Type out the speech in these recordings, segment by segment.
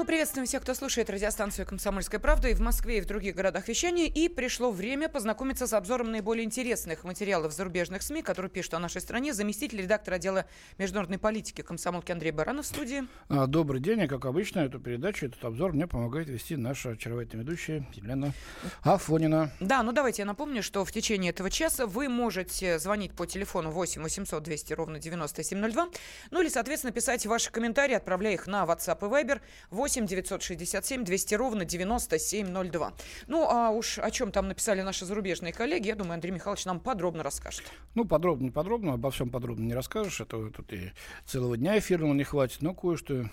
Мы приветствуем всех, кто слушает радиостанцию «Комсомольская правда» и в Москве, и в других городах вещания. И пришло время познакомиться с обзором наиболее интересных материалов зарубежных СМИ, которые пишут о нашей стране. Заместитель редактора отдела международной политики комсомолки Андрей Баранов в студии. А, добрый день. И, как обычно, эту передачу, этот обзор мне помогает вести наша очаровательная ведущая Елена Афонина. Да, ну давайте я напомню, что в течение этого часа вы можете звонить по телефону 8 800 200 ровно 9702, ну или, соответственно, писать ваши комментарии, отправляя их на WhatsApp и Viber 8 967 200 ровно 9702. Ну, а уж о чем там написали наши зарубежные коллеги, я думаю, Андрей Михайлович нам подробно расскажет. Ну, подробно, подробно, обо всем подробно не расскажешь, это а тут и целого дня эфирного не хватит, но кое-что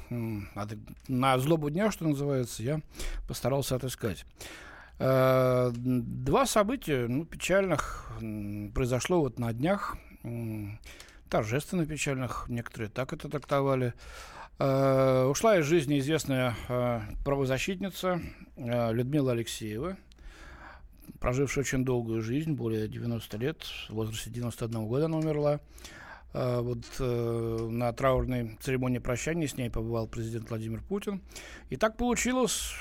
на злобу дня, что называется, я постарался отыскать. Э, два события ну, печальных произошло вот на днях, торжественно печальных, некоторые так это трактовали. Э, ушла из жизни известная э, правозащитница э, Людмила Алексеева, прожившая очень долгую жизнь, более 90 лет, в возрасте 91 года она умерла. Вот на траурной церемонии прощания с ней побывал президент Владимир Путин. И так получилось,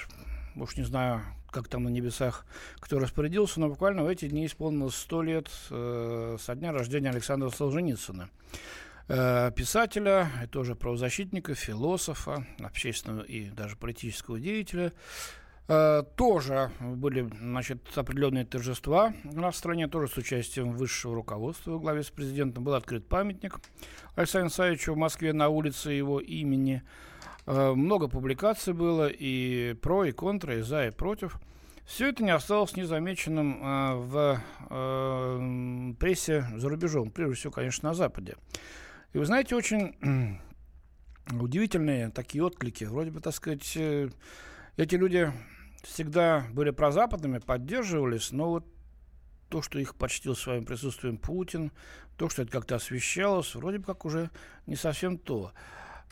уж не знаю, как там на небесах, кто распорядился, но буквально в эти дни исполнилось 100 лет со дня рождения Александра Солженицына. Э, писателя, тоже правозащитника, философа, общественного и даже политического деятеля. Э, тоже были значит, определенные торжества у нас в стране, тоже с участием высшего руководства во главе с президентом. Был открыт памятник Александру Савичу в Москве на улице его имени. Э, много публикаций было и про, и контра, и за, и против. Все это не осталось незамеченным в прессе за рубежом, прежде всего, конечно, на Западе. И вы знаете, очень удивительные такие отклики. Вроде бы, так сказать, э, эти люди всегда были прозападными, поддерживались, но вот то, что их почтил своим присутствием Путин, то, что это как-то освещалось, вроде бы как уже не совсем то.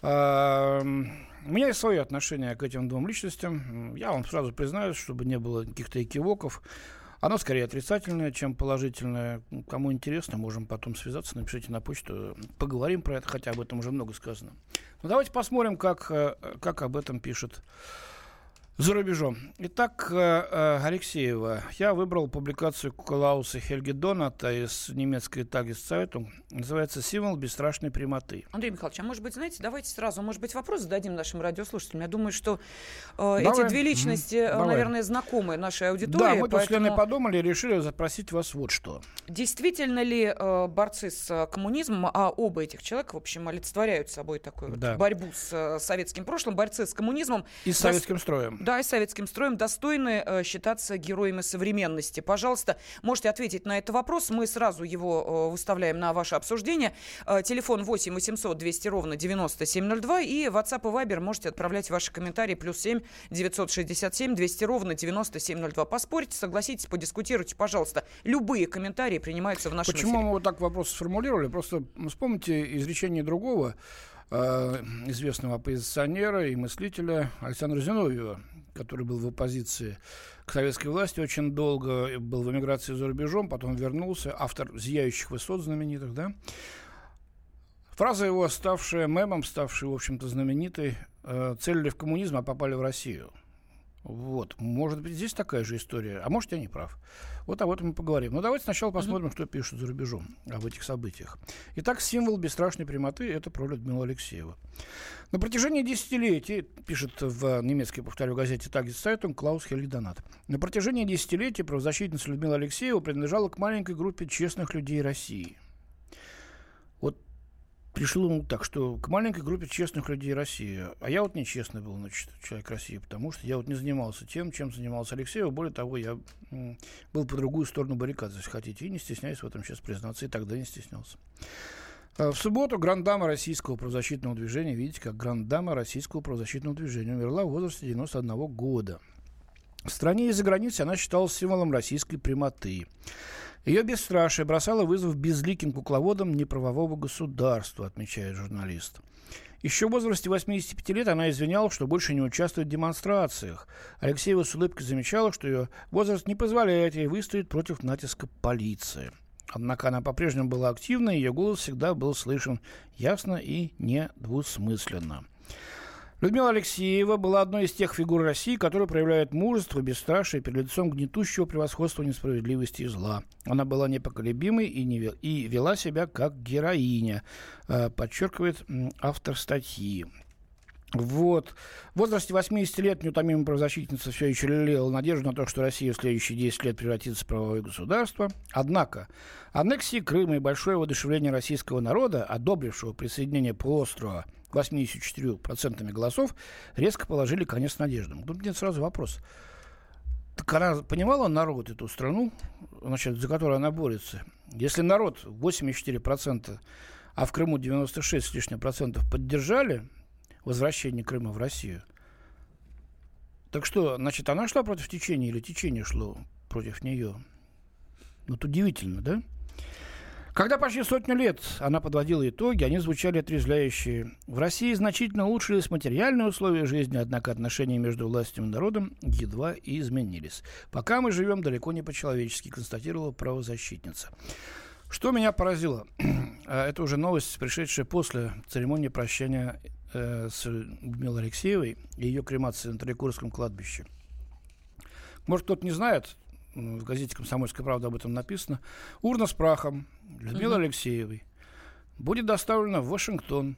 У меня есть свое отношение к этим двум личностям. Я вам сразу признаюсь, чтобы не было каких-то экивоков. Оно скорее отрицательное, чем положительное. Кому интересно, можем потом связаться, напишите на почту, поговорим про это, хотя об этом уже много сказано. Но давайте посмотрим, как, э, как об этом пишет за рубежом. Итак, э, э, Алексеева. Я выбрал публикацию Клауса Хельги Доната из немецкой Тагес-Цайтунг. Называется «Символ бесстрашной прямоты». Андрей Михайлович, а может быть, знаете, давайте сразу, может быть, вопрос зададим нашим радиослушателям. Я думаю, что э, эти две личности, mm-hmm. наверное, знакомы нашей аудитории. Да, мы поэтому... тут подумали и решили запросить вас вот что. Действительно ли э, борцы с коммунизмом, а оба этих человека, в общем, олицетворяют собой такую да. вот борьбу с э, советским прошлым, борцы с коммунизмом. И с советским строем да, и советским строем достойны э, считаться героями современности. Пожалуйста, можете ответить на этот вопрос. Мы сразу его э, выставляем на ваше обсуждение. Э, телефон 8 800 200 ровно 9702 и WhatsApp и Viber можете отправлять ваши комментарии. Плюс 7 967 200 ровно 9702. Поспорьте, согласитесь, подискутируйте, пожалуйста. Любые комментарии принимаются в нашем Почему эфире. мы вот так вопрос сформулировали? Просто вспомните изречение другого известного оппозиционера и мыслителя Александра Зиновьева, который был в оппозиции к советской власти очень долго, был в эмиграции за рубежом, потом вернулся, автор «Зияющих высот» знаменитых, да? Фраза его, ставшая мемом, ставшая, в общем-то, знаменитой, целили в коммунизм, а попали в Россию – вот. Может быть, здесь такая же история. А может, я не прав. Вот об этом мы поговорим. Но давайте сначала посмотрим, mm-hmm. что пишут за рубежом об этих событиях. Итак, символ бесстрашной прямоты – это про Людмилу Алексееву. На протяжении десятилетий, пишет в немецкой, повторю, газете «Tageszeitung» Клаус-Хельге Донат, на протяжении десятилетий правозащитница Людмила Алексеева принадлежала к маленькой группе честных людей России – решил ему так, что к маленькой группе честных людей России. А я вот нечестный был, значит, человек России, потому что я вот не занимался тем, чем занимался Алексеев. Более того, я был по другую сторону баррикад, если хотите, и не стесняюсь в этом сейчас признаться, и тогда не стеснялся. А в субботу грандама российского правозащитного движения, видите, как грандама российского правозащитного движения умерла в возрасте 91 года. В стране и за границей она считалась символом российской прямоты. Ее бесстрашие бросало вызов безликим кукловодам неправового государства, отмечает журналист. Еще в возрасте 85 лет она извиняла, что больше не участвует в демонстрациях. Алексеева с улыбкой замечала, что ее возраст не позволяет ей выстоять против натиска полиции. Однако она по-прежнему была активна, и ее голос всегда был слышен ясно и недвусмысленно. Людмила Алексеева была одной из тех фигур России, которые проявляют мужество, бесстрашие перед лицом гнетущего превосходства несправедливости и зла. Она была непоколебимой и, не, и вела себя как героиня, э, подчеркивает автор статьи. Вот. В возрасте 80 лет неутомимая правозащитница все еще лелеяла надежду на то, что Россия в следующие 10 лет превратится в правовое государство. Однако аннексии Крыма и большое воодушевление российского народа, одобрившего присоединение полуострова 84% голосов, резко положили конец надеждам. Тут нет сразу вопрос. Так она понимала народ эту страну, значит, за которую она борется? Если народ 84%, а в Крыму 96 с лишним процентов поддержали, возвращение Крыма в Россию. Так что, значит, она шла против течения или течение шло против нее? Вот удивительно, да? Когда почти сотню лет она подводила итоги, они звучали отрезвляющие. В России значительно улучшились материальные условия жизни, однако отношения между властью и народом едва и изменились. Пока мы живем далеко не по-человечески, констатировала правозащитница. Что меня поразило, а, это уже новость, пришедшая после церемонии прощания э, с Людмилой Алексеевой и ее кремации на Трикурском кладбище. Может, кто-то не знает, в газете «Комсомольская правда» об этом написано. Урна с прахом Людмилы угу. Алексеевой будет доставлена в Вашингтон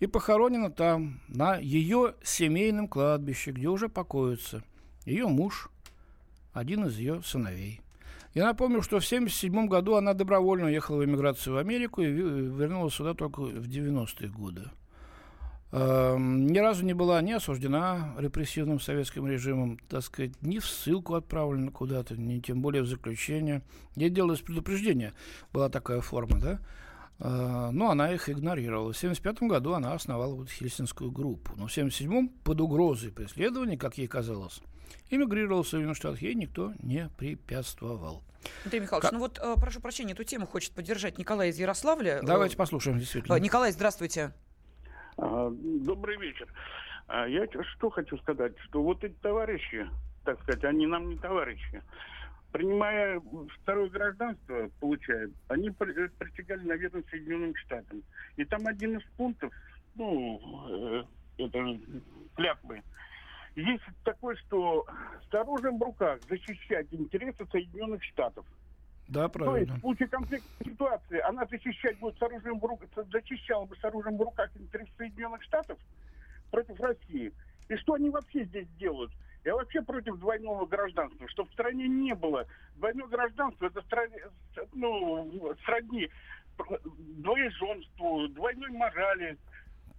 и похоронена там, на ее семейном кладбище, где уже покоится ее муж, один из ее сыновей. Я напомню, что в 1977 году она добровольно уехала в эмиграцию в Америку и вернулась сюда только в 90-е годы. Эм, ни разу не была не осуждена репрессивным советским режимом, так сказать, ни в ссылку отправлена куда-то, ни тем более в заключение. Ей делалось предупреждение, была такая форма, да, э, но она их игнорировала. В 1975 году она основала вот Хельсинскую группу. Но в 1977 под угрозой преследования, как ей казалось, эмигрировала в Соединенных Штатах, ей никто не препятствовал. Андрей Михайлович, как... ну вот, э, прошу прощения, эту тему хочет поддержать Николай из Ярославля. Давайте послушаем, действительно. Николай, здравствуйте. Добрый вечер. А, я что хочу сказать, что вот эти товарищи, так сказать, они нам не товарищи. Принимая второе гражданство, получают, они притягали на верность Соединенным Штатам. И там один из пунктов, ну, э, это клятвы, есть такое, что с оружием в руках защищать интересы Соединенных Штатов – да, правильно. То есть в случае конфликтной ситуации она защищать будет с оружием в руках, защищала бы с оружием в руках интересы Соединенных Штатов против России. И что они вообще здесь делают? Я вообще против двойного гражданства, чтобы в стране не было. Двойное гражданство это стране, ну, сродни двоеженству, двойной морали.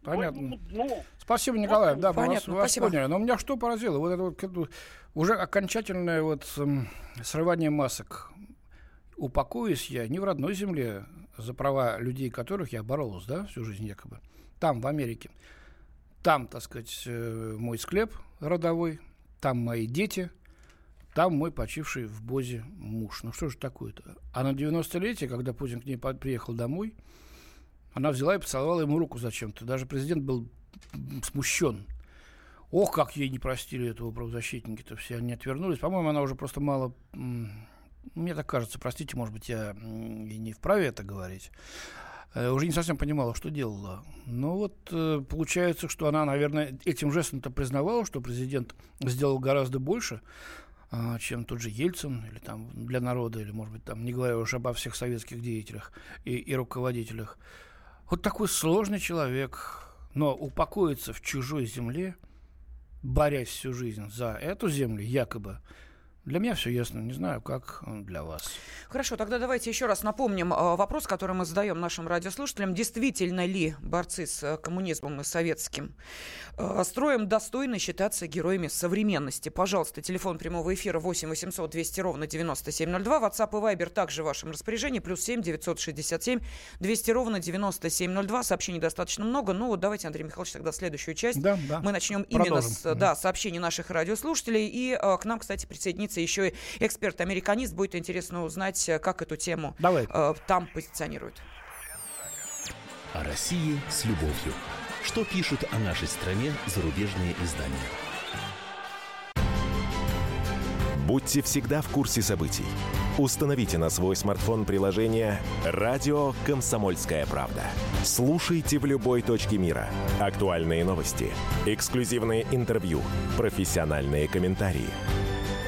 Понятно. Ну, спасибо, Николай. Да, понятно, вас, вас поняли. Но меня что поразило? Вот это вот уже окончательное вот срывание масок упокоюсь я не в родной земле, за права людей, которых я боролся, да, всю жизнь якобы, там, в Америке. Там, так сказать, э, мой склеп родовой, там мои дети, там мой почивший в Бозе муж. Ну что же такое-то? А на 90-летие, когда Путин к ней приехал домой, она взяла и поцеловала ему руку зачем-то. Даже президент был смущен. Ох, как ей не простили этого правозащитники-то все, они отвернулись. По-моему, она уже просто мало мне так кажется, простите, может быть, я и не вправе это говорить, э, уже не совсем понимала, что делала. Но вот э, получается, что она, наверное, этим жестом-то признавала, что президент сделал гораздо больше, а, чем тот же Ельцин, или там для народа, или, может быть, там, не говоря уж обо всех советских деятелях и, и руководителях. Вот такой сложный человек, но упокоиться в чужой земле, борясь всю жизнь за эту землю, якобы, для меня все ясно, не знаю, как для вас. Хорошо, тогда давайте еще раз напомним э, вопрос, который мы задаем нашим радиослушателям. Действительно ли борцы с э, коммунизмом и советским э, строем достойны считаться героями современности? Пожалуйста, телефон прямого эфира 8 800 200 ровно 9702. WhatsApp и Viber также в вашем распоряжении. Плюс 7 967 200 ровно 9702. Сообщений достаточно много. Ну вот давайте, Андрей Михайлович, тогда следующую часть. Да, да. Мы начнем Продолжим. именно с да, сообщений наших радиослушателей. И к нам, кстати, присоединится присоединится еще и эксперт-американист. Будет интересно узнать, э, как эту тему Давай. Э, там позиционируют. О России с любовью. Что пишут о нашей стране зарубежные издания? Будьте всегда в курсе событий. Установите на свой смартфон приложение «Радио Комсомольская правда». Слушайте в любой точке мира. Актуальные новости, эксклюзивные интервью, профессиональные комментарии.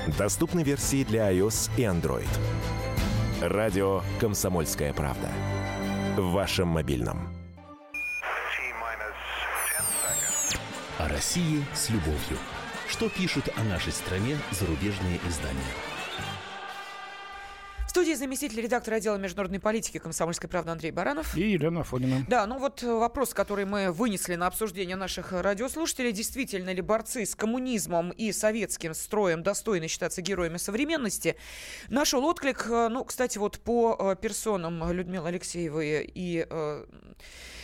Доступны версии для iOS и Android. «Радио Комсомольская правда». В вашем мобильном. О России с любовью. Что пишут о нашей стране зарубежные издания? Студии заместитель редактора отдела международной политики комсомольской правды Андрей Баранов. И Елена Афонина. Да, ну вот вопрос, который мы вынесли на обсуждение наших радиослушателей. Действительно ли борцы с коммунизмом и советским строем достойны считаться героями современности? Нашел отклик, ну, кстати, вот по персонам Людмилы Алексеевой и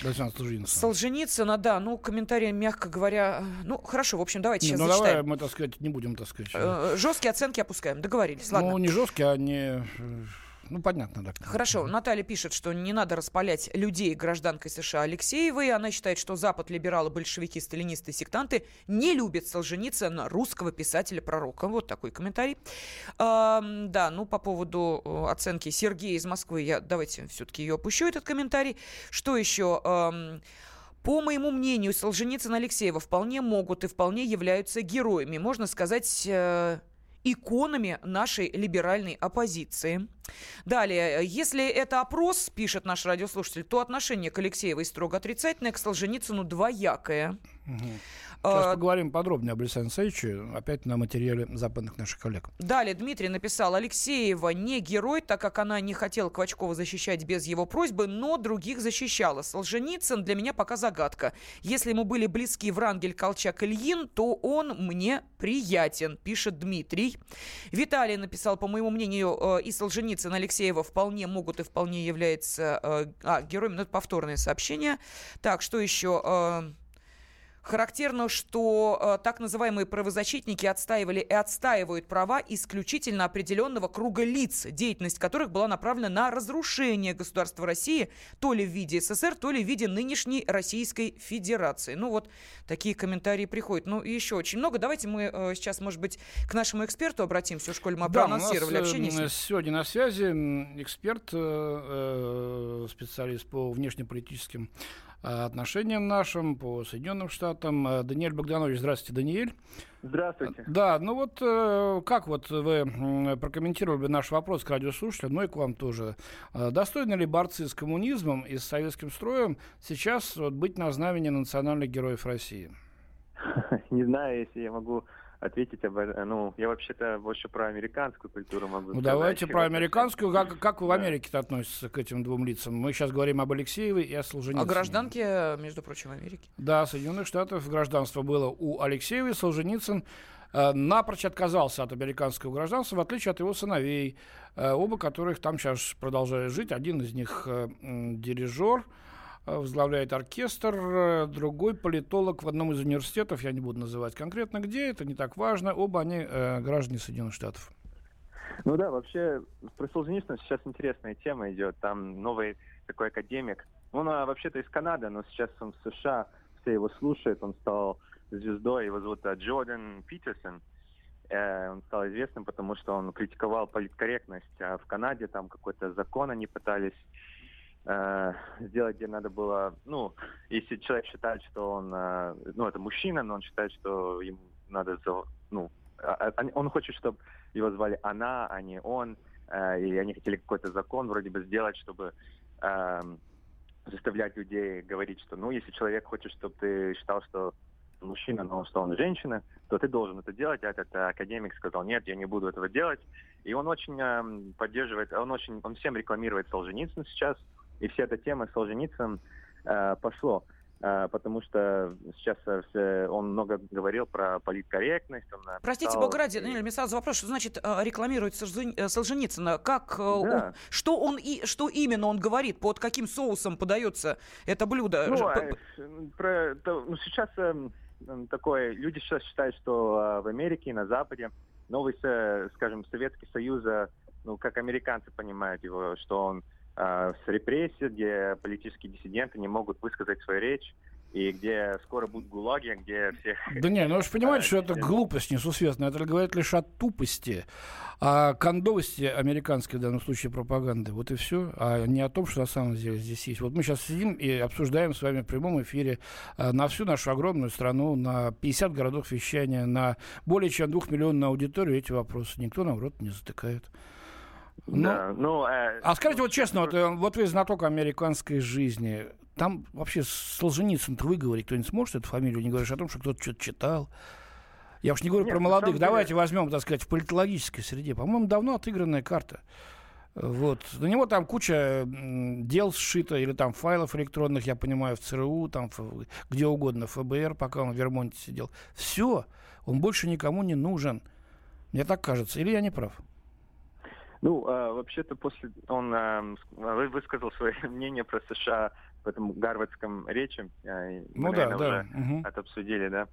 Солженицына. Солженицына, да, ну, комментарии, мягко говоря, ну, хорошо, в общем, давайте не, сейчас ну, зачитаем. давай мы, так сказать, не будем, так сказать. Э, жесткие оценки опускаем, договорились, ладно. Ну, не жесткие, а не... Ну, понятно, да. Хорошо. Наталья пишет, что не надо распалять людей гражданкой США Алексеевой. Она считает, что Запад, либералы, большевики, сталинисты, сектанты не любят Солженицына, русского писателя-пророка. Вот такой комментарий. А, да, ну, по поводу э, оценки Сергея из Москвы, я давайте все-таки ее опущу, этот комментарий. Что еще? А, по моему мнению, Солженицын и Алексеева вполне могут и вполне являются героями. Можно сказать, э, иконами нашей либеральной оппозиции. Далее, если это опрос, пишет наш радиослушатель, то отношение к Алексеевой строго отрицательное, к Солженицыну двоякое. Угу. Сейчас а, поговорим подробнее об Александре Алексеевиче, опять на материале западных наших коллег. Далее Дмитрий написал, Алексеева не герой, так как она не хотела Квачкова защищать без его просьбы, но других защищала. Солженицын для меня пока загадка. Если ему были близки Врангель, Колчак, Ильин, то он мне приятен, пишет Дмитрий. Виталий написал, по моему мнению, э, и Солженицын, Алексеева вполне могут и вполне являются э, а, героями, но это повторное сообщение. Так, что еще? Э, Характерно, что э, так называемые правозащитники отстаивали и отстаивают права исключительно определенного круга лиц, деятельность которых была направлена на разрушение государства России то ли в виде СССР, то ли в виде нынешней Российской Федерации. Ну вот такие комментарии приходят. Ну и еще очень много. Давайте мы э, сейчас, может быть, к нашему эксперту обратимся. В школе мы да, проанонсировали общение. Ним. Сегодня на связи эксперт, э, специалист по внешнеполитическим Э, отношениям нашим, по Соединенным Штатам. Э, Даниэль Богданович, здравствуйте, Даниэль. Здравствуйте. Да, ну вот э, как вот вы прокомментировали наш вопрос к радиослушателям, ну и к вам тоже. Достойны ли борцы с коммунизмом и с советским строем сейчас вот, быть на знамени национальных героев России? Не знаю, если я могу ответить об этом. Ну, я вообще-то больше про американскую культуру могу Ну, сказать. давайте про американскую. Как, как вы в Америке-то относитесь к этим двум лицам? Мы сейчас говорим об Алексеевой и о Солженицыне. О гражданке, между прочим, Америки. Да, Соединенных Штатов гражданство было у Алексеевой. Солженицын э, напрочь отказался от американского гражданства, в отличие от его сыновей, э, оба которых там сейчас продолжают жить. Один из них э, дирижер, Э, возглавляет оркестр, э, другой политолог в одном из университетов, я не буду называть конкретно где, это не так важно, оба они э, граждане Соединенных Штатов. Ну да, вообще про Солженицына сейчас интересная тема идет, там новый такой академик, он а, вообще-то из Канады, но сейчас он в США, все его слушают, он стал звездой, его зовут а, Джордан Питерсон, э, он стал известным, потому что он критиковал политкорректность, а в Канаде там какой-то закон они пытались э, сделать, где надо было, ну, если человек считает, что он, э, ну, это мужчина, но он считает, что ему надо, ну, а, а, он хочет, чтобы его звали она, а не он, э, и они хотели какой-то закон вроде бы сделать, чтобы э, заставлять людей говорить, что, ну, если человек хочет, чтобы ты считал, что мужчина, но что он женщина, то ты должен это делать. А этот академик сказал, нет, я не буду этого делать. И он очень э, поддерживает, он очень, он всем рекламирует Солженицын сейчас, и вся эта тема с Солженицыным э, пошло. Э, потому что сейчас э, он много говорил про политкорректность. Он Простите, писал... бога ради, Даниэль, мне сразу вопрос, что значит э, рекламирует Солженицына? Как, да. он, что, он и, что именно он говорит? Под каким соусом подается это блюдо? Ну, а, про, то, ну сейчас э, такое, люди сейчас считают, что э, в Америке, на Западе новый, скажем, Советский Союз, ну, как американцы понимают его, что он Э, с репрессий, где политические диссиденты не могут высказать свою речь. и где скоро будут гулаги, где все... Да не, ну вы же понимаете, что это глупость несусветная. Это говорит лишь о тупости, о кондовости американской, в данном случае, пропаганды. Вот и все. А не о том, что на самом деле здесь есть. Вот мы сейчас сидим и обсуждаем с вами в прямом эфире а, на всю нашу огромную страну, на 50 городов вещания, на более чем двухмиллионную аудиторию эти вопросы. Никто нам рот не затыкает. Ну, да, ну, э, а скажите вот честно, вот, э, вот вы знаток американской жизни. Там вообще Солженицын выговорить кто-нибудь сможет эту фамилию, не говоришь о том, что кто-то что-то читал? Я уж не говорю Нет, про молодых. Давайте деле... возьмем, так сказать, в политологической среде. По-моему, давно отыгранная карта. Вот. На него там куча дел сшито, или там файлов электронных, я понимаю, в ЦРУ, там где угодно, ФБР, пока он в Вермонте сидел. Все. Он больше никому не нужен. Мне так кажется. Или я не прав? Ну, э, вообще-то после он э, высказал свое мнение про США в этом гарвардском речи. Э, ну да, да. Угу. Это обсудили, да.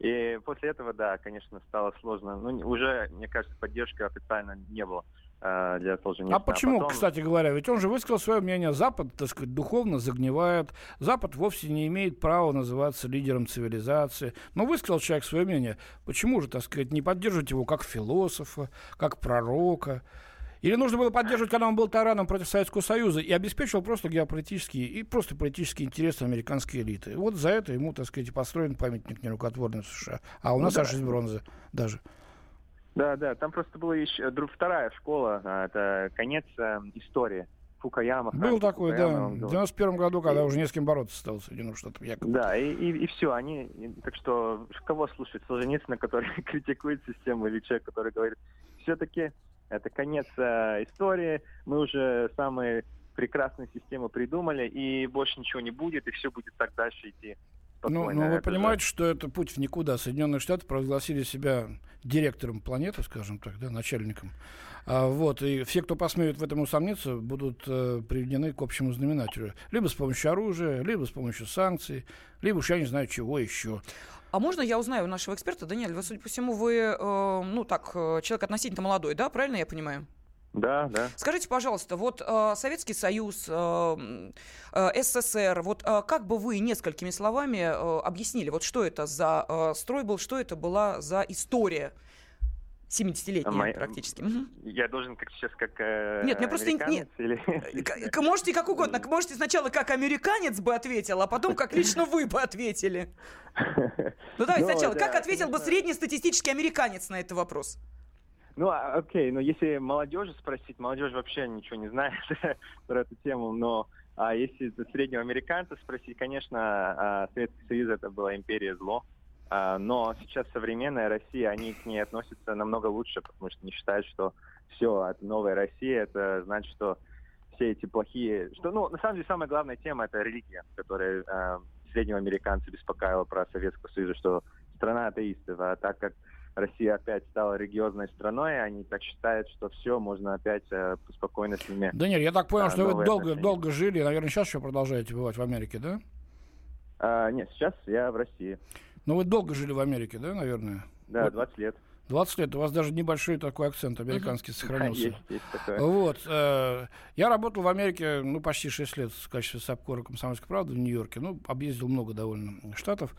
И после этого, да, конечно, стало сложно. Ну, уже, мне кажется, поддержки официально не было э, для Солженицына. А почему, а потом... кстати говоря? Ведь он же высказал свое мнение. Запад, так сказать, духовно загнивает. Запад вовсе не имеет права называться лидером цивилизации. Но высказал человек свое мнение. Почему же, так сказать, не поддерживать его как философа, как пророка? Или нужно было поддерживать, когда он был тараном против Советского Союза и обеспечивал просто геополитические и просто политические интересы американской элиты. Вот за это ему, так сказать, построен памятник нерукотворный в США. А у нас ну, аж да. из бронзы даже. Да, да, там просто была еще вторая школа, а, это конец э, истории. Фукаяма. Был такой, Фукаяма, да. В 91 году, когда и... уже не с кем бороться стало Соединенным Штатам якобы. Да, и, и, и все, они, и, так что, кого слушать? Солженицына, который критикует систему, или человек, который говорит, все-таки это конец э, истории. Мы уже самые прекрасные системы придумали, и больше ничего не будет, и все будет так дальше идти. Ну, ну, вы понимаете, же... что это путь в никуда. Соединенные Штаты провозгласили себя директором планеты, скажем так, да, начальником. А, вот, и все, кто посмеют в этом усомниться, будут э, приведены к общему знаменателю. Либо с помощью оружия, либо с помощью санкций, либо уж я не знаю чего еще. А можно я узнаю у нашего эксперта, Даниэль, вы, судя по всему, вы, э, ну так, э, человек относительно молодой, да, правильно я понимаю? Да, да. Скажите, пожалуйста, вот э, Советский Союз, э, э, СССР, вот э, как бы вы несколькими словами э, объяснили, вот что это за э, строй был, что это была за история 70-летняя Моя... практически. Я должен как сейчас как э, Нет, мне просто нет. Или... Можете как угодно. Можете сначала как американец бы ответил, а потом как лично вы бы ответили. Ну давайте ну, сначала. Как ответил бы среднестатистический американец на этот вопрос? Ну, а, окей, но если молодежи спросить, молодежь вообще ничего не знает про эту тему, но а если среднего американца спросить, конечно, а, Советский Союз это была империя зло, а, но сейчас современная Россия, они к ней относятся намного лучше, потому что не считают, что все, это новая Россия, это значит, что все эти плохие... Что, ну, на самом деле, самая главная тема – это религия, которая э, среднего американца беспокоила про Советского Союза, что страна атеистов, а так как Россия опять стала религиозной страной, они так считают, что все, можно опять э, спокойно с ними... Да нет, я так понял, э, что вы долго, долго жили, наверное, сейчас еще продолжаете бывать в Америке, да? А, нет, сейчас я в России. Ну, вы долго жили в Америке, да, наверное? Да, вот. 20 лет. 20 лет. У вас даже небольшой такой акцент американский uh-huh. сохранился. Есть, есть такое. Вот. Э, я работал в Америке, ну, почти 6 лет в качестве САПКОРа «Комсомольской правды» в Нью-Йорке. Ну, объездил много довольно штатов.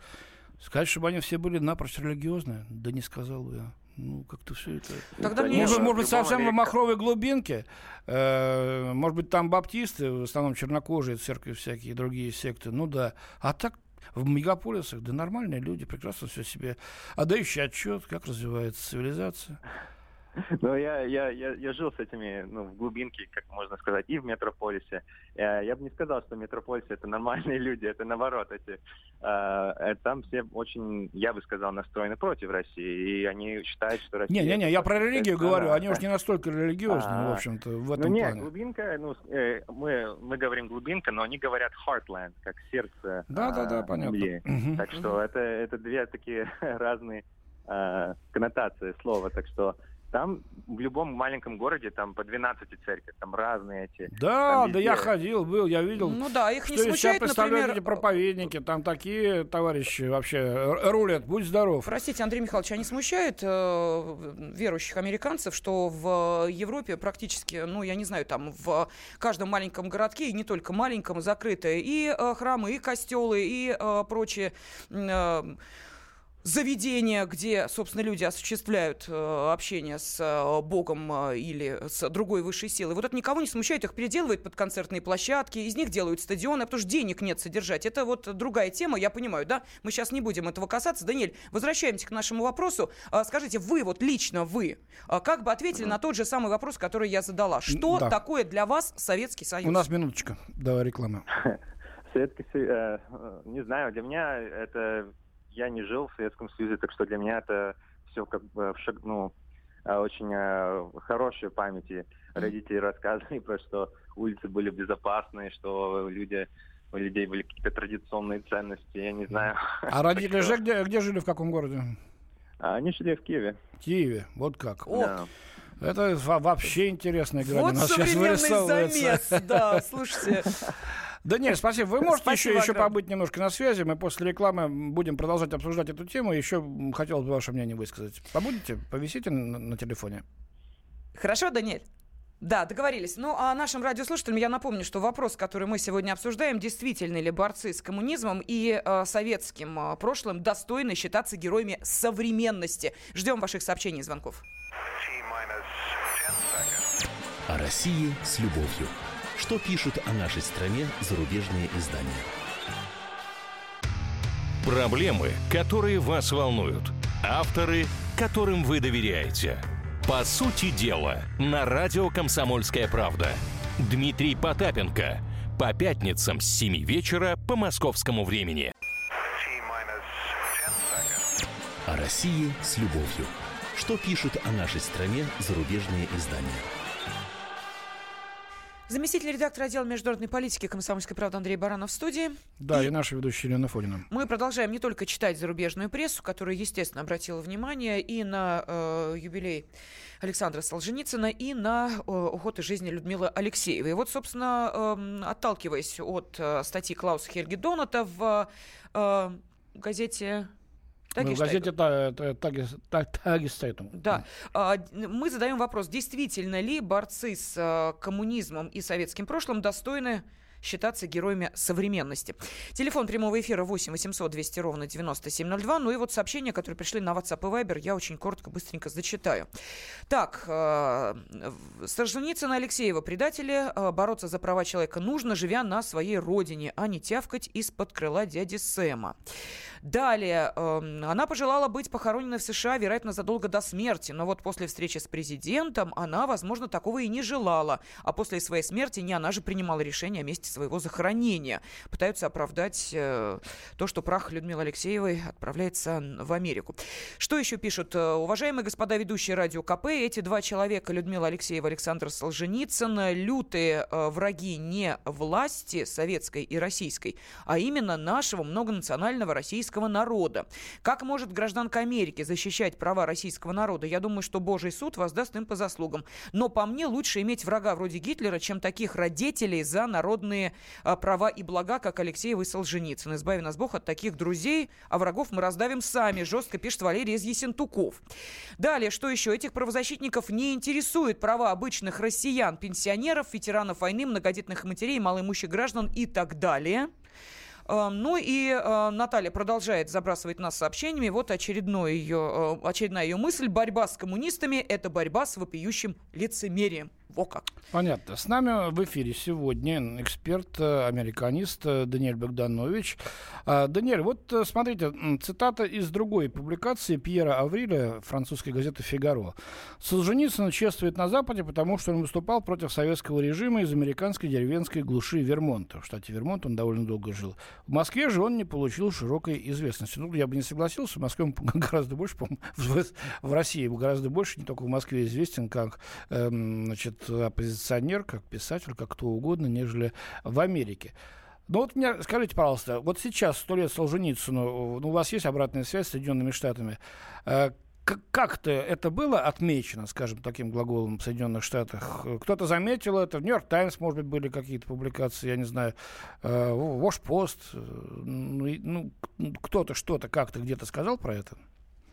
Сказать, чтобы они все были напрочь религиозные, да не сказал бы я. Ну, как-то все это... Тогда мне... Может, может быть, совсем в махровой глубинке. Э, может быть, там баптисты, в основном чернокожие церкви всякие, другие секты. Ну да. А так в мегаполисах, да нормальные люди, прекрасно все себе отдающие отчет, как развивается цивилизация. Ну, я, я, я, я жил с этими, ну, в глубинке, как можно сказать, и в метрополисе. Я, я бы не сказал, что в метрополисе это нормальные люди, это наоборот. Эти, э, там все очень, я бы сказал, настроены против России, и они считают, что Россия... Не-не-не, я про религию говорю, они уж не настолько религиозные, в а. общем-то, в этом ну, нет, плане. глубинка, ну, э, мы, мы говорим глубинка, но они говорят heartland, как сердце Да-да-да, понятно. Угу. Так что это, это две такие разные коннотации слова, так что Там в любом маленьком городе там по 12 церкви, там разные эти. Да, там да я ходил, был, я видел. Ну да, их что не себя смущает, представляют например... эти проповедники, там такие товарищи вообще рулят, будь здоров. Простите, Андрей Михайлович, а не смущает э, верующих американцев, что в Европе практически, ну, я не знаю, там в каждом маленьком городке, и не только маленьком, закрыты и э, храмы, и костелы, и э, прочие э, заведения, где, собственно, люди осуществляют э, общение с э, Богом э, или с другой высшей силой. Вот это никого не смущает, их переделывают под концертные площадки, из них делают стадионы, потому что денег нет содержать. Это вот другая тема, я понимаю, да? Мы сейчас не будем этого касаться. Даниэль, возвращаемся к нашему вопросу. А, скажите, вы вот лично вы, а, как бы ответили на тот же самый вопрос, который я задала? Что Да. такое для вас Советский Союз? У нас минуточка, давай реклама. Советский Союз, не знаю, для меня это... Я не жил в Советском Союзе, так что для меня это все как бы в шаг- ну, э, очень э, хорошие памяти. Родители рассказывали про что улицы были безопасные, что люди у людей были какие-то традиционные ценности, я не знаю. А родители же где, где жили, в каком городе? Они жили в Киеве. В Киеве, вот как. О, Да. Это во- вообще интересная игра. вот у нас сейчас современный замес, да, слушайте. Да нет, спасибо. Вы можете Спасибо еще, еще побыть немножко на связи. Мы после рекламы будем продолжать обсуждать эту тему. Еще хотелось бы ваше мнение высказать. Побудете? Повисите на, на телефоне? Хорошо, Даниэль? Да, договорились. Ну, а нашим радиослушателям я напомню, что вопрос, который мы сегодня обсуждаем, действительно ли борцы с коммунизмом и э, советским э, прошлым достойны считаться героями современности. Ждем ваших сообщений и звонков. О России с любовью. Что пишут о нашей стране зарубежные издания? Проблемы, которые вас волнуют. Авторы, которым вы доверяете. По сути дела, на радио «Комсомольская правда». Дмитрий Потапенко. По пятницам с 7 вечера по московскому времени. О России с любовью. Что пишут о нашей стране зарубежные издания? Заместитель редактора отдела международной политики «Комсомольской правды» Андрей Баранов в студии. Да, и, наша ведущая Елена Фонина. Мы продолжаем не только читать зарубежную прессу, которая, естественно, обратила внимание и на э, юбилей Александра Солженицына, и на э, уход из жизни Людмилы Алексеевой. И вот, собственно, эм, отталкиваясь от э, статьи Клауса Хельги Доната в э, газете... Мы в газете та- та- Tages- та- Tageszeitung. Да. А, Мы задаем вопрос, действительно ли борцы с а, коммунизмом и советским прошлым достойны считаться героями современности. Телефон прямого эфира 8 800 200 ровно 9702. Ну и вот сообщения, которые пришли на WhatsApp и Viber, я очень коротко, быстренько зачитаю. Так, э, в- Солженицын и Алексеева, предатели, э, бороться за права человека нужно, живя на своей родине, а не тявкать из-под крыла дяди Сэма. Далее, эм, она пожелала быть похороненной в США, вероятно, задолго до смерти, но вот после встречи с президентом она, возможно, такого и не желала, а после своей смерти не она же принимала решение о месте своего захоронения. Пытаются оправдать э, то, что прах Людмилы Алексеевой отправляется в Америку. Что еще пишут? Э, Уважаемые господа ведущие радио КП, эти два человека, Людмила Алексеева, Александр Солженицын, лютые э, враги не власти советской и российской, а именно нашего многонационального российского народа. Как может гражданка Америки защищать права российского народа? Я думаю, что Божий суд воздаст им по заслугам. Но по мне лучше иметь врага вроде Гитлера, чем таких родителей за народные а, права и блага, как Алексеев и Солженицын. Избави нас Бог от таких друзей, а врагов мы раздавим сами, жестко пишет Валерий из Есентуков. Далее, что еще? Этих правозащитников не интересуют права обычных россиян, пенсионеров, ветеранов войны, многодетных матерей, малоимущих граждан и так далее. Э, Ну и э, Наталья продолжает забрасывать нас сообщениями. Вот очередной ее, очередная ее мысль. Борьба с коммунистами – это борьба с вопиющим лицемерием. Во как. Понятно. С нами в эфире сегодня эксперт, э, американист э, Даниэль Богданович. А, Даниэль, вот э, смотрите, цитата из другой публикации Пьера Авриля французской газеты «Фигаро». Солженицын чествует на Западе, потому что он выступал против советского режима из американской деревенской глуши Вермонта. В штате Вермонт он довольно долго жил. В Москве же он не получил широкой известности. Ну, я бы не согласился, в Москве он гораздо больше, по-моему, в, в России гораздо больше, не только в Москве известен как эм, значит, оппозиционер, как писатель, как кто угодно, нежели в Америке. Ну вот мне скажите, пожалуйста, вот сейчас, сто лет Солженицыну, ну, у вас есть обратная связь с Соединенными Штатами, э, как-то это было отмечено, скажем, таким глаголом в Соединенных Штатах? Кто-то заметил это, в Нью-Йорк Таймс, может быть, были какие-то публикации, я не знаю, Вош Пост, ну, ну кто-то что-то как-то где-то сказал про это?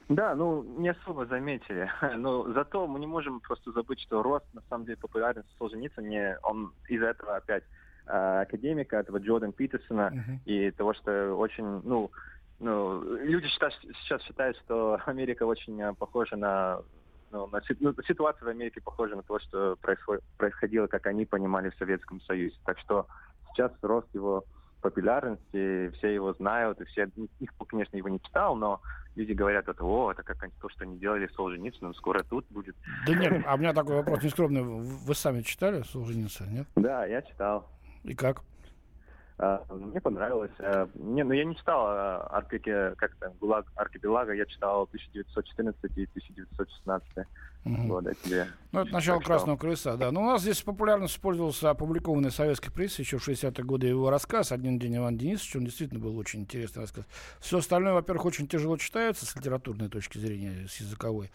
Да, ну, не особо заметили. Но зато мы не можем просто забыть, что рост, на самом деле, популярности Солженицына, он из-за этого опять э, академика, этого Джордан Питерсона, uh-huh. и того, что очень, ну, ну, люди сейчас, сейчас считают, что Америка очень э, похожа на ну, на, ну, ситуация в Америке похожа на то, что происходило, как они понимали в Советском Союзе. Так что сейчас рост его популярности, все его знают, и все, никто, конечно, его не читал, но люди говорят, это, о, это как то, что они делали с Солженицыным, скоро тут будет. Да нет, а у меня такой вопрос нескромный. Вы сами читали Солженицына, нет? Да, я читал. И как? А, мне понравилось. А, не, ну я не читал а, Арктики, как там, ГУЛАГ Архипелага, я читал 1914 и 1916 угу. тебе. Ну, это начало так Красного что... Колеса, да. Но ну, у нас здесь популярно использовался опубликованный в советской прессе еще в 60-е годы его рассказ «Один день Иван Денисович». Он действительно был очень интересный рассказ. Все остальное, во-первых, очень тяжело читается с литературной точки зрения, с языковой.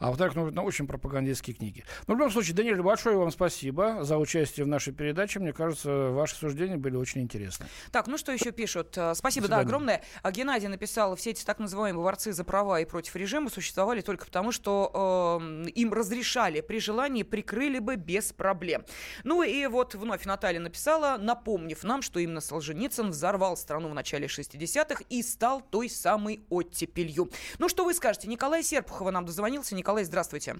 А во-вторых, ну, ну, очень пропагандистские книги. Но в любом случае, Даниэль, большое вам спасибо за участие в нашей передаче. Мне кажется, ваши суждения были очень интересны. Так, ну что еще пишут? Э, спасибо, да, огромное. А Геннадий написал, все эти так называемые борцы за права и против режима существовали только потому, что э, им разрешали при желании, прикрыли бы без проблем. Ну и вот вновь Наталья написала, напомнив нам, что именно Солженицын взорвал страну в начале 60-х и стал той самой оттепелью. Ну что вы скажете? Николай Серпухова нам дозвонился. Николай Николай, здравствуйте.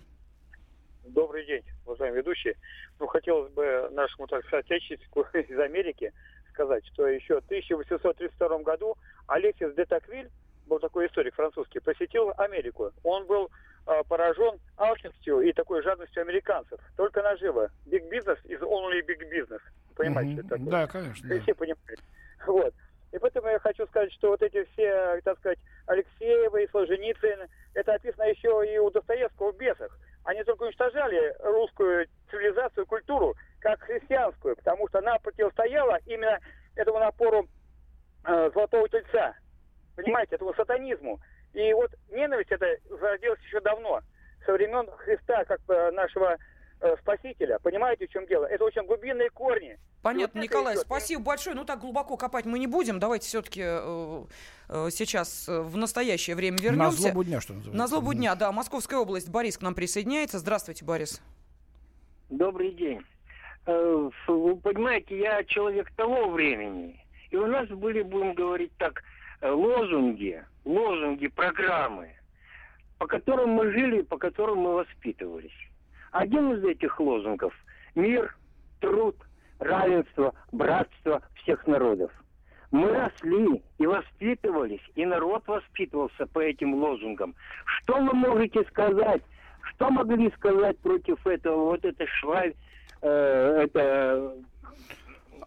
Добрый день, уважаемые ведущие. Ну, хотелось бы нашему, так сказать, отечественнику из Америки сказать, что еще в 1832 году Алексис де Таквиль, был такой историк французский, посетил Америку. Он был э, поражен алчностью и такой жадностью американцев. Только наживо. Big business is only big business. Понимаете, mm-hmm. такое? Да, конечно. Да. Все понимают. Вот. И поэтому я хочу сказать, что вот эти все, так сказать, Алексеевы и Солженицын, это описано еще и у Достоевского в «Бесах». Они только уничтожали русскую цивилизацию, культуру, как христианскую, потому что она противостояла именно этому напору э, Золотого Тельца. Понимаете, этому сатанизму. И вот ненависть это зародилась еще давно, со времен Христа, как нашего спасителя. Понимаете, в чем дело? Это очень глубинные корни. Понятно, вот Николай, идет. спасибо большое. Ну, так глубоко копать мы не будем. Давайте все-таки э, э, сейчас э, в настоящее время вернемся. На злобу дня, что называется. На злобу дня, да. Московская область. Борис к нам присоединяется. Здравствуйте, Борис. Добрый день. Вы понимаете, я человек того времени. И у нас были, будем говорить так, лозунги, лозунги, программы, по которым мы жили, по которым мы воспитывались. Один из этих лозунгов – мир, труд, равенство, братство всех народов. Мы росли и воспитывались, и народ воспитывался по этим лозунгам. Что вы можете сказать? Что могли сказать против этого? Вот это шваль, э, это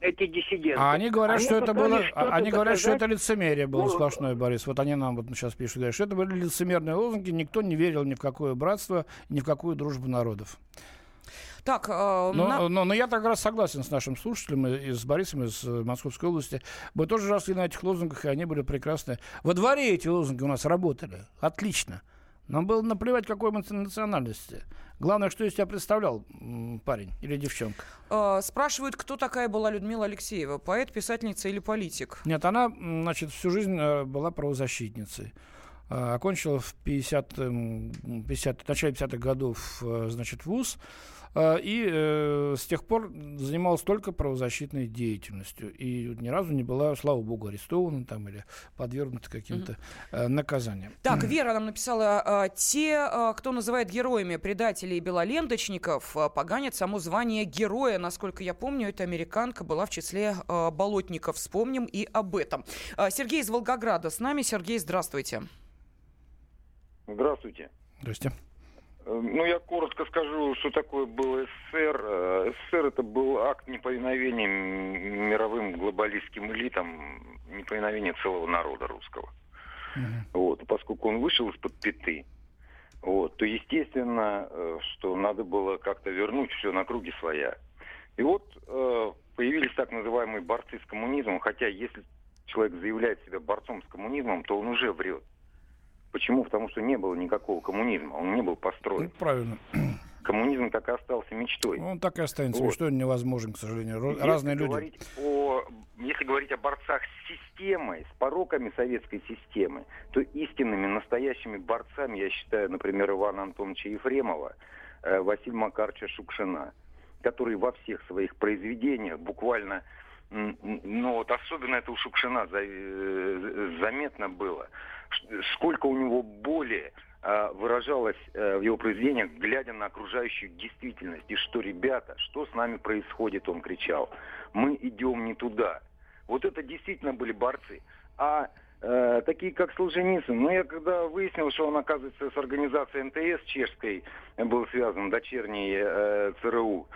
эти диссиденты. А они говорят, они что это было, что они говорят, что это лицемерие было ну, сплошное, Борис. Вот они нам вот сейчас пишут, говорят, что это были лицемерные лозунги, никто не верил ни в какое братство, ни в какую дружбу народов. Так, э, но, на... но, но я так раз согласен с нашим слушателем и, и с Борисом из э, Московской области. Мы тоже росли на этих лозунгах, и они были прекрасны. Во дворе эти лозунги у нас работали. Отлично. Нам было наплевать, какой мы национальности. Главное, что из себя представлял парень или девчонка. Э, спрашивают, кто такая была Людмила Алексеева? Поэт, писательница или политик? Нет, она, значит, всю жизнь э, была правозащитницей. Э, окончила в 50, 50, эм, в начале 50-х годов, э, значит, вуз. А, и э, с тех пор занималась только правозащитной деятельностью. И ни разу не была, слава богу, арестована там или подвергнута каким-то э, наказаниям. Так, Вера нам написала, э, те, э, кто называет героями предателей и белоленточников, поганят само звание героя. Насколько я помню, эта американка была в числе болотников. Вспомним и об этом. Сергей из Волгограда с нами. Сергей, здравствуйте. Здравствуйте. Здравствуйте. Ну, я коротко скажу, что такое был СССР. Э, СССР это был акт неповиновения мировым глобалистским элитам, неповиновения целого народа русского. Uh-huh. Вот, поскольку он вышел из-под пяты, вот, то естественно, э, что надо было как-то вернуть все на круги своя. И вот э, появились так называемые борцы с коммунизмом, хотя если человек заявляет себя борцом с коммунизмом, то он уже врет. Почему? Потому что не было никакого коммунизма, он не был построен. Ну, правильно. Коммунизм так и остался мечтой. Он так и останется вот. мечтой, невозможен, к сожалению. Если Разные люди. О, если говорить о борцах с системой, с пороками советской системы, то истинными, настоящими борцами, я считаю, например, Ивана Антоновича Ефремова, э, Василия Макарча Шукшина, который во всех своих произведениях буквально ну вот особенно это у Шукшина э, заметно было, сколько у него боли а, выражалось э, в его произведениях, глядя на окружающую действительность. И что, ребята, что с нами происходит, он кричал. Мы идем не туда. Вот это действительно были борцы. А э, такие как Солженицын, ну я когда выяснил, что он, оказывается, с организацией НТС чешской был связан, дочерней э, ЦРУ,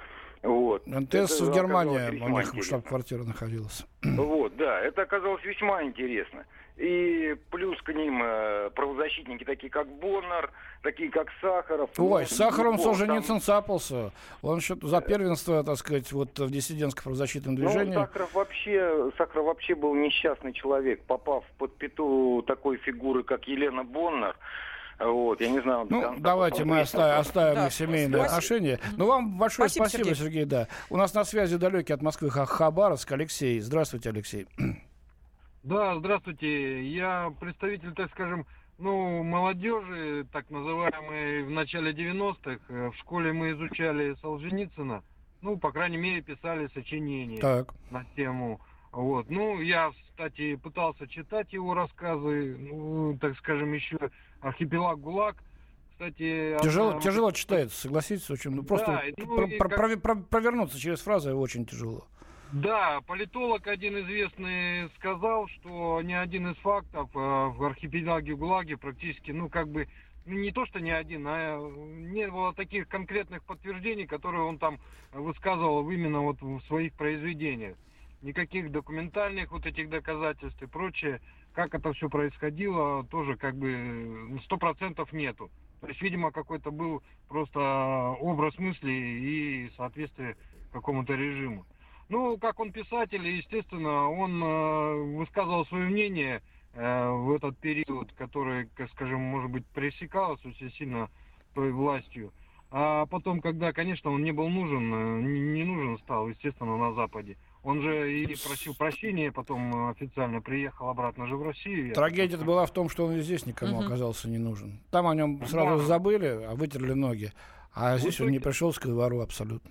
вот. НТС это в Германии, у них штаб-квартира находилась. Вот, да, это оказалось весьма интересно. И плюс к ним э, правозащитники, такие как Боннер, такие как Сахаров. Ой, ну, Сахаром ну, Солженицын там... цапался. Он что за первенство, так сказать, вот в диссидентском правозащитном ну, движении. Ну, Сахаров вообще, Сахаров вообще был несчастный человек, попав под пету такой фигуры, как Елена Боннер. Вот, я не знаю. Ну, давайте мы оставим, оставим да, семейные спасибо. отношения. Ну, вам большое спасибо, спасибо Сергей. Сергей. Да. У нас на связи далекий от Москвы Хабаровск Алексей. Здравствуйте, Алексей. Да, здравствуйте. Я представитель, так скажем, ну, молодежи, так называемой, в начале 90-х. Э, в школе мы изучали Солженицына. Ну, по крайней мере, писали сочинения так. на тему. Вот. Ну, я, кстати, пытался читать его рассказы, ну, так скажем, еще «Архипелаг ГУЛАГ». Кстати, тяжело, она... тяжело читается, согласитесь, очень. Ну, просто да, ну, про, про, как... про, провернуться через фразы очень тяжело. Да, политолог один известный сказал, что ни один из фактов э, в архипелаге ГУЛАГе практически, ну, как бы, ну, не то, что ни один, а не было таких конкретных подтверждений, которые он там высказывал именно вот в своих произведениях. Никаких документальных вот этих доказательств и прочее. Как это все происходило, тоже как бы сто процентов нету. То есть, видимо, какой-то был просто образ мысли и соответствие какому-то режиму. Ну, как он писатель, естественно, он э, высказывал свое мнение э, в этот период, который, скажем, может быть, пресекалось очень сильно той властью. А потом, когда, конечно, он не был нужен, э, не нужен стал, естественно, на Западе. Он же и просил прощения, потом официально приехал обратно же в Россию. Трагедия была в том, что он и здесь никому угу. оказался не нужен. Там о нем сразу да. забыли, а вытерли ноги. А здесь итоге... он не пришел к двору абсолютно.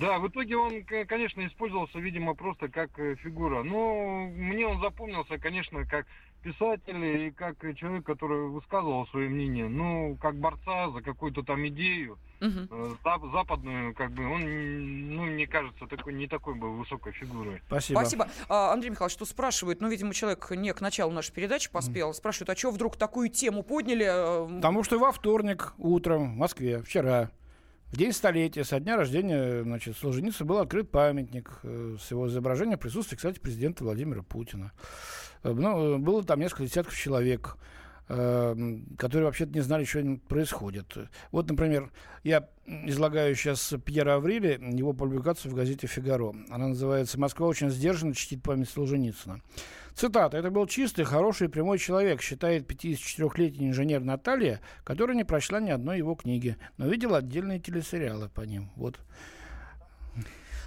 Да, в итоге он, конечно, использовался, видимо, просто как э, фигура. Но мне он запомнился, конечно, как писатель и как человек, который высказывал свое мнение. Ну, как борца за какую-то там идею угу. западную, как бы он, ну, мне кажется, такой не такой был высокой фигурой. Спасибо. Спасибо. А, Андрей Михайлович, что спрашивают? Ну, видимо, человек не к началу нашей передачи поспел. Спрашивают, а что вдруг такую тему подняли? Потому что во вторник утром в Москве, вчера, в день столетия, со дня рождения значит, Солженицына был открыт памятник э, с его изображением присутствия, кстати, президента Владимира Путина. Э, ну, было там несколько десятков человек, э, которые вообще-то не знали, что происходит. Вот, например, я излагаю сейчас Пьера Авриля, его публикацию в газете «Фигаро». Она называется «Москва очень сдержанно чтит память Солженицына». Цитата. «Это был чистый, хороший, прямой человек», считает 54-летний инженер Наталья, которая не прочла ни одной его книги, но видела отдельные телесериалы по ним. Вот.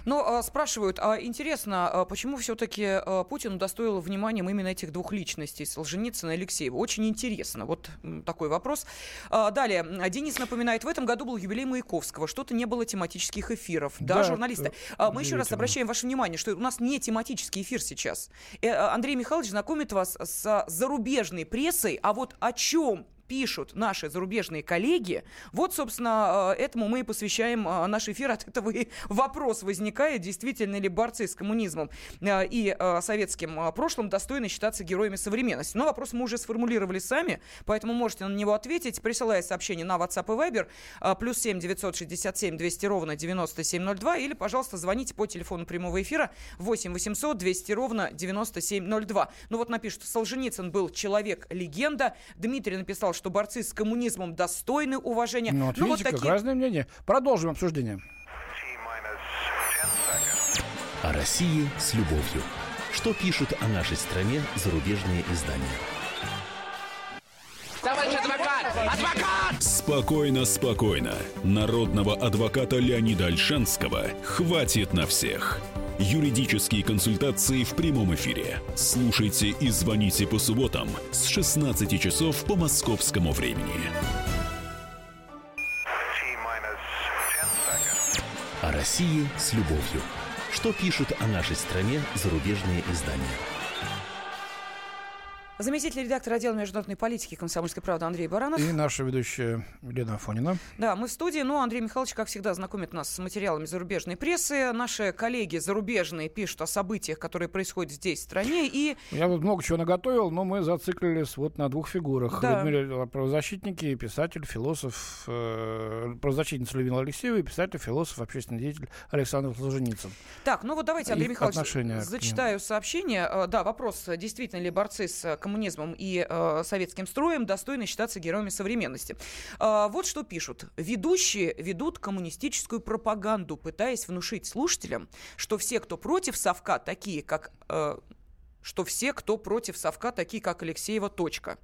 Но а, спрашивают, а интересно, а почему все-таки а, Путин удостоил вниманием именно этих двух личностей, Солженицына и Алексеева? Очень интересно. Вот такой вопрос. Далее. Денис напоминает, в этом году был юбилей Маяковского. Что-то не было тематических эфиров. Да, да журналисты. А, мы еще раз обращаем ваше внимание, что у нас не тематический эфир сейчас. Э, Андрей Михайлович знакомит вас с зарубежной прессой, а вот о чем пишут наши зарубежные коллеги, вот, собственно, э, этому мы и посвящаем э, наш эфир. От этого и вопрос возникает, действительно ли борцы с коммунизмом э, и советским прошлым достойны считаться героями современности. Но вопрос мы уже сформулировали сами, поэтому можете на него ответить, присылая сообщение на WhatsApp и Viber, плюс 7 967 200 ровно 9702, или, пожалуйста, звоните по телефону прямого эфира 8 800 200 ровно 9702. Ну вот напишут, Солженицын был человек-легенда, Дмитрий написал, что борцы с коммунизмом достойны уважения. Ну, вот, ну, видите, вот такие... как разные мнения. Продолжим обсуждение. О России с любовью. Что пишут о нашей стране зарубежные издания? Товарищ Адвокат! Спокойно, спокойно. Народного адвоката Леонида Альшанского хватит на всех. Юридические консультации в прямом эфире. Слушайте и звоните по субботам с 16 часов по московскому времени. О России с любовью. Что пишут о нашей стране зарубежные издания? Заместитель редактора отдела международной политики комсомольской правды Андрей Баранов. И наша ведущая Елена Афонина. Да, мы в студии. Ну, Андрей Михайлович, как всегда, знакомит нас с материалами зарубежной прессы. Наши коллеги зарубежные пишут о событиях, которые происходят здесь, в стране. И... Я вот много чего наготовил, но мы зациклились вот на двух фигурах. Да. Людмила правозащитники, писатель, философ, э, правозащитница Людмила Алексеева и писатель, философ, общественный деятель Александр Солженицын. Так, ну вот давайте, Андрей Их Михайлович, зачитаю сообщение. Э, Да, вопрос, действительно ли борцы с коммунизмом и э, советским строем достойны считаться героями современности. Э, вот что пишут. Ведущие ведут коммунистическую пропаганду, пытаясь внушить слушателям, что все, кто против совка, такие как... э, что все, кто против совка, такие как Алексеева, точка.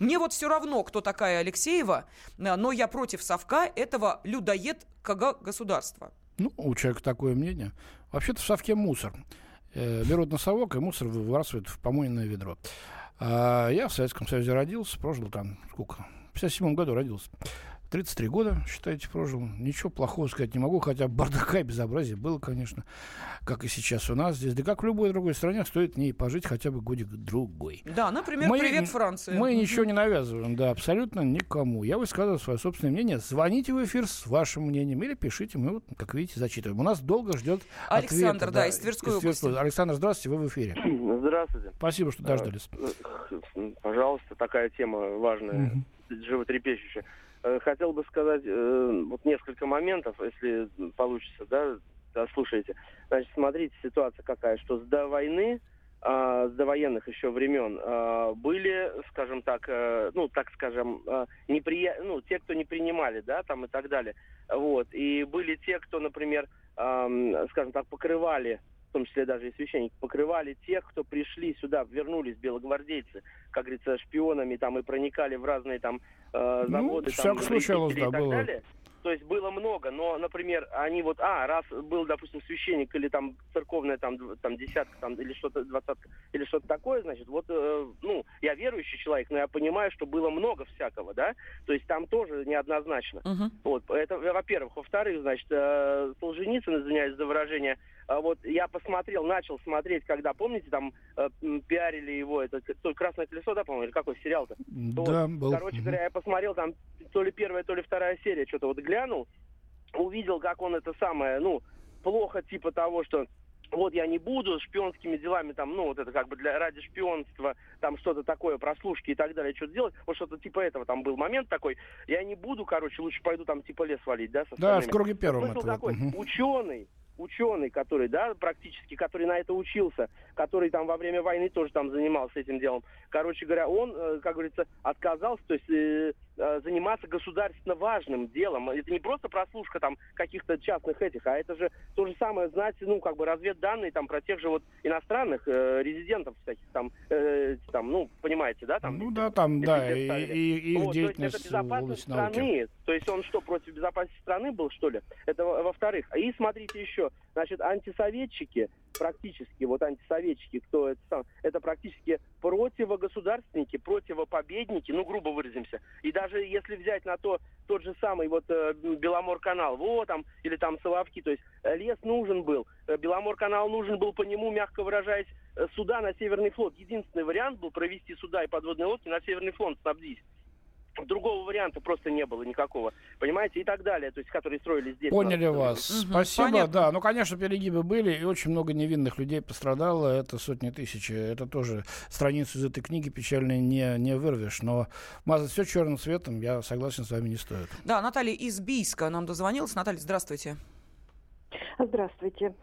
Мне вот все равно, кто такая Алексеева, э, но я против совка этого людоед КГ государства. Ну, у человека такое мнение. Вообще-то в совке мусор. Э, берут на совок, и мусор выбрасывают в помойное ведро. А я в Советском Союзе родился, прожил там, сколько? В 57 году родился. 33 года, считайте, прожил. Ничего плохого сказать не могу, хотя бардака и безобразие было, конечно, как и сейчас у нас здесь. Да как в любой другой стране, стоит в ней пожить хотя бы годик-другой. Да, например, привет, Франция. Мы ничего не навязываем, да, абсолютно никому. Я высказываю свое собственное мнение. Звоните в эфир с вашим мнением или пишите, мы, вот, как видите, зачитываем. У нас долго ждет Александр, ответа, да, из Тверской области. Александр, здравствуйте, вы в эфире. Здравствуйте. Спасибо, что дождались. Э, Пожалуйста, такая тема важная, животрепещущая. Э, Хотел бы сказать э, вот несколько моментов, если получится, да, слушайте. Значит, смотрите, ситуация какая, что до войны, а, с довоенных еще времен а, были, скажем так, э, ну, так скажем, а, неприя... ну, те, кто не принимали, да, там и так далее. Вот. И были те, кто, например, скажем так, покрывали том числе даже и священники, покрывали тех, кто пришли сюда, вернулись, белогвардейцы, как говорится, шпионами там и проникали в разные там э, Ну, заводы, всяко там, случалось, да, и так было. далее. То есть было много, но, например, они вот, а, раз был, допустим, священник или там церковная там, там десятка там, или что-то двадцатка, или что-то такое, значит, вот, э, ну, я верующий человек, но я понимаю, что было много всякого, да, то есть там тоже неоднозначно. Вот, это, во-первых. Во-вторых, значит, э, Солженицын, извиняюсь за выражение, вот я посмотрел, начал смотреть, когда, помните, там э, пиарили его, это то «Красное колесо», да, по-моему, или какой сериал-то? Да, был. Короче говоря, я посмотрел там то ли первая, то ли вторая серия, что-то вот глянул, увидел, как он это самое, ну, плохо типа того, что вот я не буду шпионскими делами, там, ну, вот это как бы для ради шпионства, там что-то такое, прослушки и так далее, что-то делать, вот что-то типа этого, там был момент такой, я не буду, короче, лучше пойду там типа лес валить, да, со Да, в круге первом Смысл это вот, такой, мгм. ученый, ученый, который, да, практически, который на это учился, который там во время войны тоже там занимался этим делом. Короче говоря, он, э, как говорится, отказался, то есть э, заниматься государственно важным делом. Это не просто прослушка там каких-то частных этих, а это же то же самое знать, ну, как бы разведданные там про тех же вот иностранных э, резидентов всяких там, э, там, ну, понимаете, да, там. Ну да, там, да, и, и- и Вот, то есть это деятельность в безопасность науки. страны. То есть он что, против безопасности страны был, что ли? Это во- во-вторых. И смотрите еще, значит, антисоветчики, практически, вот антисоветчики, кто это сам, это практически противогосударственники, противопобедники, ну, грубо выразимся. И даже если взять на то тот же самый вот э, Беломор-канал, вот там, или там Соловки, то есть э, лес нужен был, э, Беломор-канал нужен был по нему, мягко выражаясь, э, суда на Северный флот. Единственный вариант был провести суда и подводные лодки на Северный флот снабдить. Другого варианта просто не было никакого, понимаете, и так далее, то есть, которые строились здесь. Поняли нас. вас. Спасибо. Да, ну, конечно, перегибы были, и очень много невинных людей пострадало. Это сотни тысяч. Это тоже страницу из этой книги печальной не, не вырвешь. Но мазать все черным цветом, я согласен с вами, не стоит. Да, Наталья из Бийска нам дозвонилась. Наталья, здравствуйте. Здравствуйте.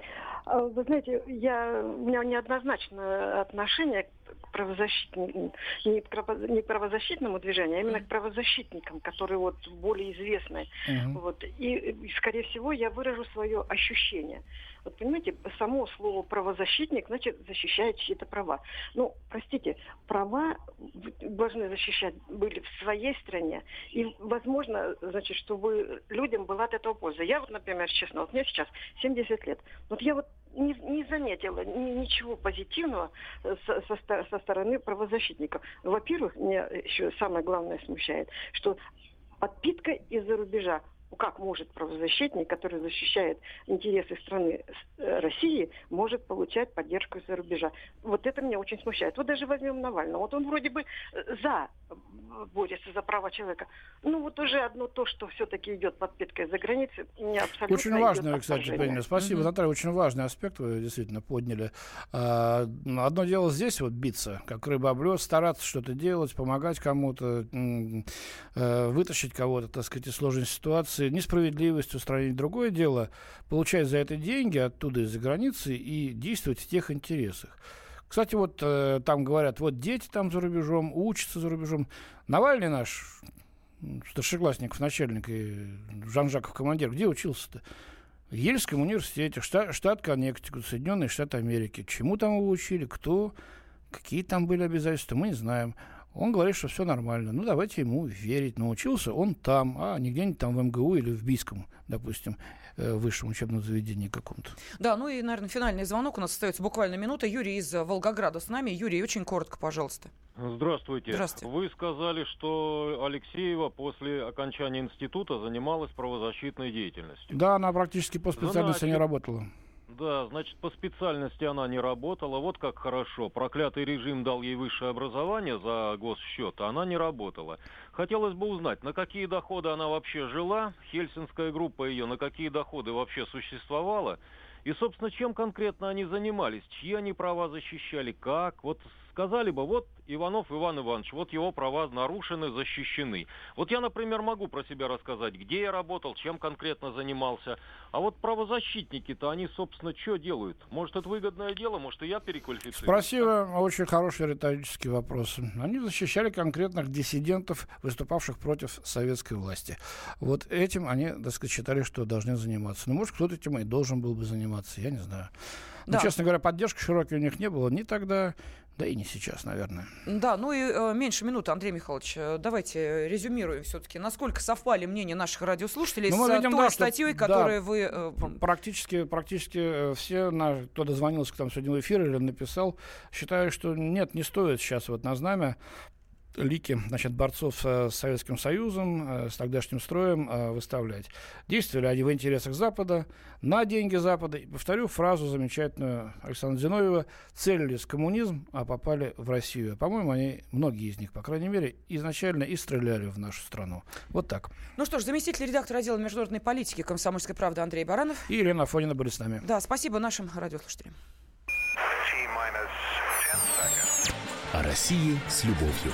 А, Вы знаете, я, у меня неоднозначное отношение к правозащитному, не не правозащитному движению, а именно к правозащитникам, которые вот более известны. Uh-huh. Вот. И, скорее всего, я выражу свое ощущение. Вот понимаете, само слово правозащитник, значит, защищает чьи-то права. Ну, простите, права должны защищать были в своей стране. И, возможно, значит, чтобы людям была от этого польза. Я вот, например, честно, вот мне сейчас 70 лет. Вот я вот не, не заметила ни, ничего позитивного со, со, со стороны правозащитников. Во-первых, меня еще самое главное смущает, что подпитка из-за рубежа как может правозащитник, который защищает интересы страны э, России, может получать поддержку из-за рубежа. Вот это меня очень смущает. Вот даже возьмем Навального. Вот он вроде бы э, за борется за права человека. Ну вот уже одно то, что все-таки идет подпиткой за границей, меня абсолютно Очень важный, кстати, Пенина. Спасибо, mm-hmm. Наталья. Очень важный аспект вы действительно подняли. А, одно дело здесь вот биться, как рыба об стараться что-то делать, помогать кому-то, э, вытащить кого-то, так сказать, из сложной ситуации, несправедливость устранить. Другое дело, получать за это деньги оттуда из-за границы и действовать в тех интересах. Кстати, вот э, там говорят, вот дети там за рубежом, учатся за рубежом. Навальный наш, старшеклассник, начальник и Жан-Жаков командир, где учился-то? В Ельском университете, штат, штат Коннектикут, Соединенные Штаты Америки. Чему там его учили, кто, какие там были обязательства, мы не знаем. Он говорит, что все нормально. Ну, давайте ему верить. Научился он там, а не где-нибудь там в МГУ или в Бийском, допустим. Э, высшем учебном заведении каком-то. Да, ну и, наверное, финальный звонок. У нас остается буквально минута. Юрий из Волгограда с нами. Юрий, очень коротко, пожалуйста. Здравствуйте. Здравствуйте. Вы сказали, что Алексеева после окончания института занималась правозащитной деятельностью. Да, она практически по специальности Значит, не работала. Да, значит, по специальности она не работала. Вот как хорошо. Проклятый режим дал ей высшее образование за госсчет, а она не работала. Хотелось бы узнать, на какие доходы она вообще жила, хельсинская группа ее, на какие доходы вообще существовала, и, собственно, чем конкретно они занимались, чьи они права защищали, как. Вот сказали бы, вот Иванов Иван Иванович, вот его права нарушены, защищены. Вот я, например, могу про себя рассказать, где я работал, чем конкретно занимался. А вот правозащитники-то, они, собственно, что делают? Может, это выгодное дело, может, и я переквалифицирую? Спроси очень хороший риторический вопрос. Они защищали конкретных диссидентов, выступавших против советской власти. Вот этим они, так сказать, считали, что должны заниматься. Ну, может, кто-то этим и должен был бы заниматься, я не знаю. Но, да. честно говоря, поддержки широкой у них не было ни тогда, да и не сейчас, наверное. Да, ну и э, меньше минуты, Андрей Михайлович. Э, давайте резюмируем все-таки, насколько совпали мнения наших радиослушателей ну, с видим, той да, статьей, что, которую да, вы... Э, практически, практически э, все, на, кто дозвонился к нам сегодня в эфир или написал, считают, что нет, не стоит сейчас вот на знамя лики значит, борцов с Советским Союзом, э, с тогдашним строем э, выставлять. Действовали они в интересах Запада, на деньги Запада. И повторю фразу замечательную Александра Зиновьева. Целились в коммунизм, а попали в Россию. По-моему, они, многие из них, по крайней мере, изначально и стреляли в нашу страну. Вот так. Ну что ж, заместитель редактора отдела международной политики «Комсомольской правды» Андрей Баранов. И Елена Афонина были с нами. Да, спасибо нашим радиослушателям. О России с любовью.